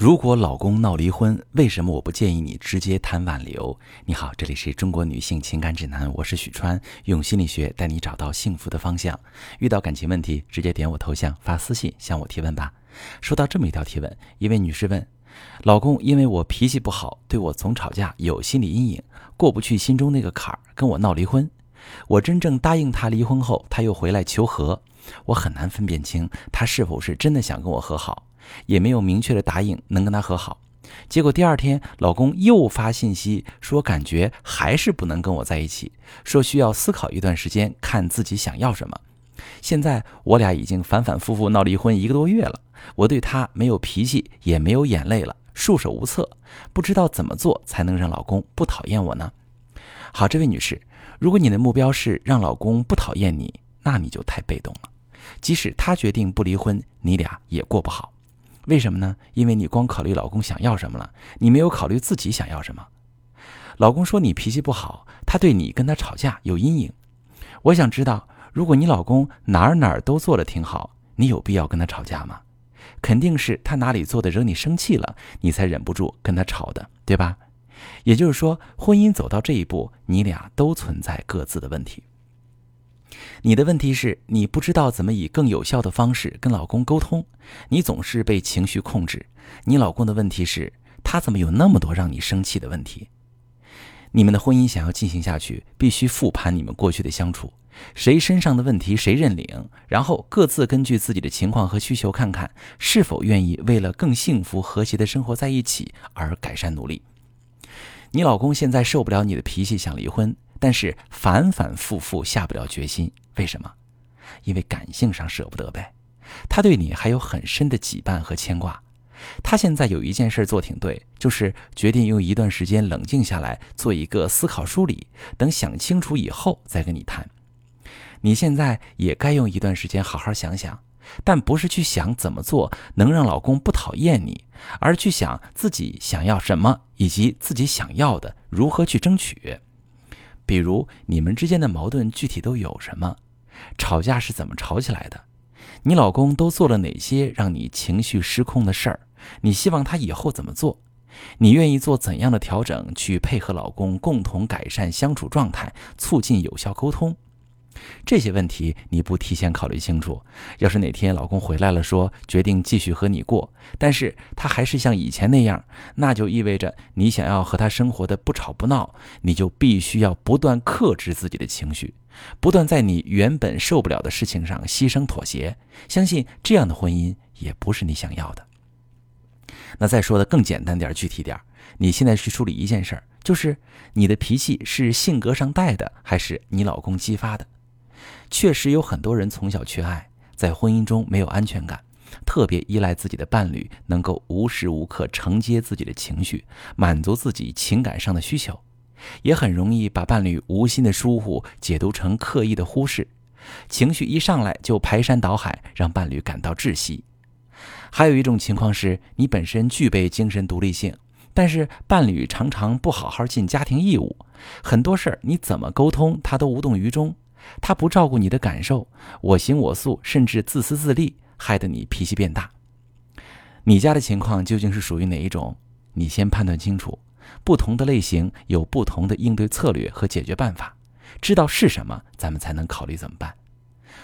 如果老公闹离婚，为什么我不建议你直接谈挽留？你好，这里是中国女性情感指南，我是许川，用心理学带你找到幸福的方向。遇到感情问题，直接点我头像发私信向我提问吧。收到这么一条提问，一位女士问：老公因为我脾气不好，对我总吵架，有心理阴影，过不去心中那个坎儿，跟我闹离婚。我真正答应他离婚后，他又回来求和，我很难分辨清他是否是真的想跟我和好。也没有明确的答应能跟他和好，结果第二天老公又发信息说感觉还是不能跟我在一起，说需要思考一段时间，看自己想要什么。现在我俩已经反反复复闹离婚一个多月了，我对他没有脾气，也没有眼泪了，束手无策，不知道怎么做才能让老公不讨厌我呢？好，这位女士，如果你的目标是让老公不讨厌你，那你就太被动了。即使他决定不离婚，你俩也过不好。为什么呢？因为你光考虑老公想要什么了，你没有考虑自己想要什么。老公说你脾气不好，他对你跟他吵架有阴影。我想知道，如果你老公哪儿哪儿都做的挺好，你有必要跟他吵架吗？肯定是他哪里做的惹你生气了，你才忍不住跟他吵的，对吧？也就是说，婚姻走到这一步，你俩都存在各自的问题。你的问题是你不知道怎么以更有效的方式跟老公沟通，你总是被情绪控制。你老公的问题是，他怎么有那么多让你生气的问题？你们的婚姻想要进行下去，必须复盘你们过去的相处，谁身上的问题谁认领，然后各自根据自己的情况和需求，看看是否愿意为了更幸福和谐的生活在一起而改善努力。你老公现在受不了你的脾气，想离婚。但是反反复复下不了决心，为什么？因为感性上舍不得呗。他对你还有很深的羁绊和牵挂。他现在有一件事做挺对，就是决定用一段时间冷静下来，做一个思考梳理，等想清楚以后再跟你谈。你现在也该用一段时间好好想想，但不是去想怎么做能让老公不讨厌你，而去想自己想要什么，以及自己想要的如何去争取。比如你们之间的矛盾具体都有什么？吵架是怎么吵起来的？你老公都做了哪些让你情绪失控的事儿？你希望他以后怎么做？你愿意做怎样的调整去配合老公共同改善相处状态，促进有效沟通？这些问题你不提前考虑清楚，要是哪天老公回来了，说决定继续和你过，但是他还是像以前那样，那就意味着你想要和他生活的不吵不闹，你就必须要不断克制自己的情绪，不断在你原本受不了的事情上牺牲妥协。相信这样的婚姻也不是你想要的。那再说的更简单点、具体点，你现在去处理一件事儿，就是你的脾气是性格上带的，还是你老公激发的？确实有很多人从小缺爱，在婚姻中没有安全感，特别依赖自己的伴侣能够无时无刻承接自己的情绪，满足自己情感上的需求，也很容易把伴侣无心的疏忽解读成刻意的忽视，情绪一上来就排山倒海，让伴侣感到窒息。还有一种情况是你本身具备精神独立性，但是伴侣常常不好好尽家庭义务，很多事儿你怎么沟通他都无动于衷。他不照顾你的感受，我行我素，甚至自私自利，害得你脾气变大。你家的情况究竟是属于哪一种？你先判断清楚。不同的类型有不同的应对策略和解决办法，知道是什么，咱们才能考虑怎么办。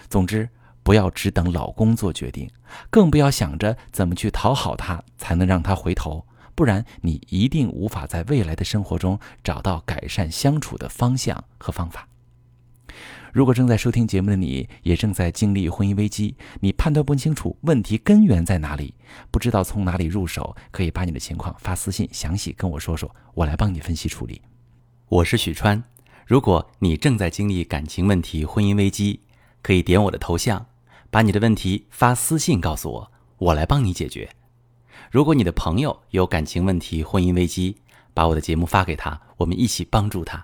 总之，不要只等老公做决定，更不要想着怎么去讨好他才能让他回头，不然你一定无法在未来的生活中找到改善相处的方向和方法。如果正在收听节目的你也正在经历婚姻危机，你判断不清楚问题根源在哪里，不知道从哪里入手，可以把你的情况发私信，详细跟我说说，我来帮你分析处理。我是许川，如果你正在经历感情问题、婚姻危机，可以点我的头像，把你的问题发私信告诉我，我来帮你解决。如果你的朋友有感情问题、婚姻危机，把我的节目发给他，我们一起帮助他。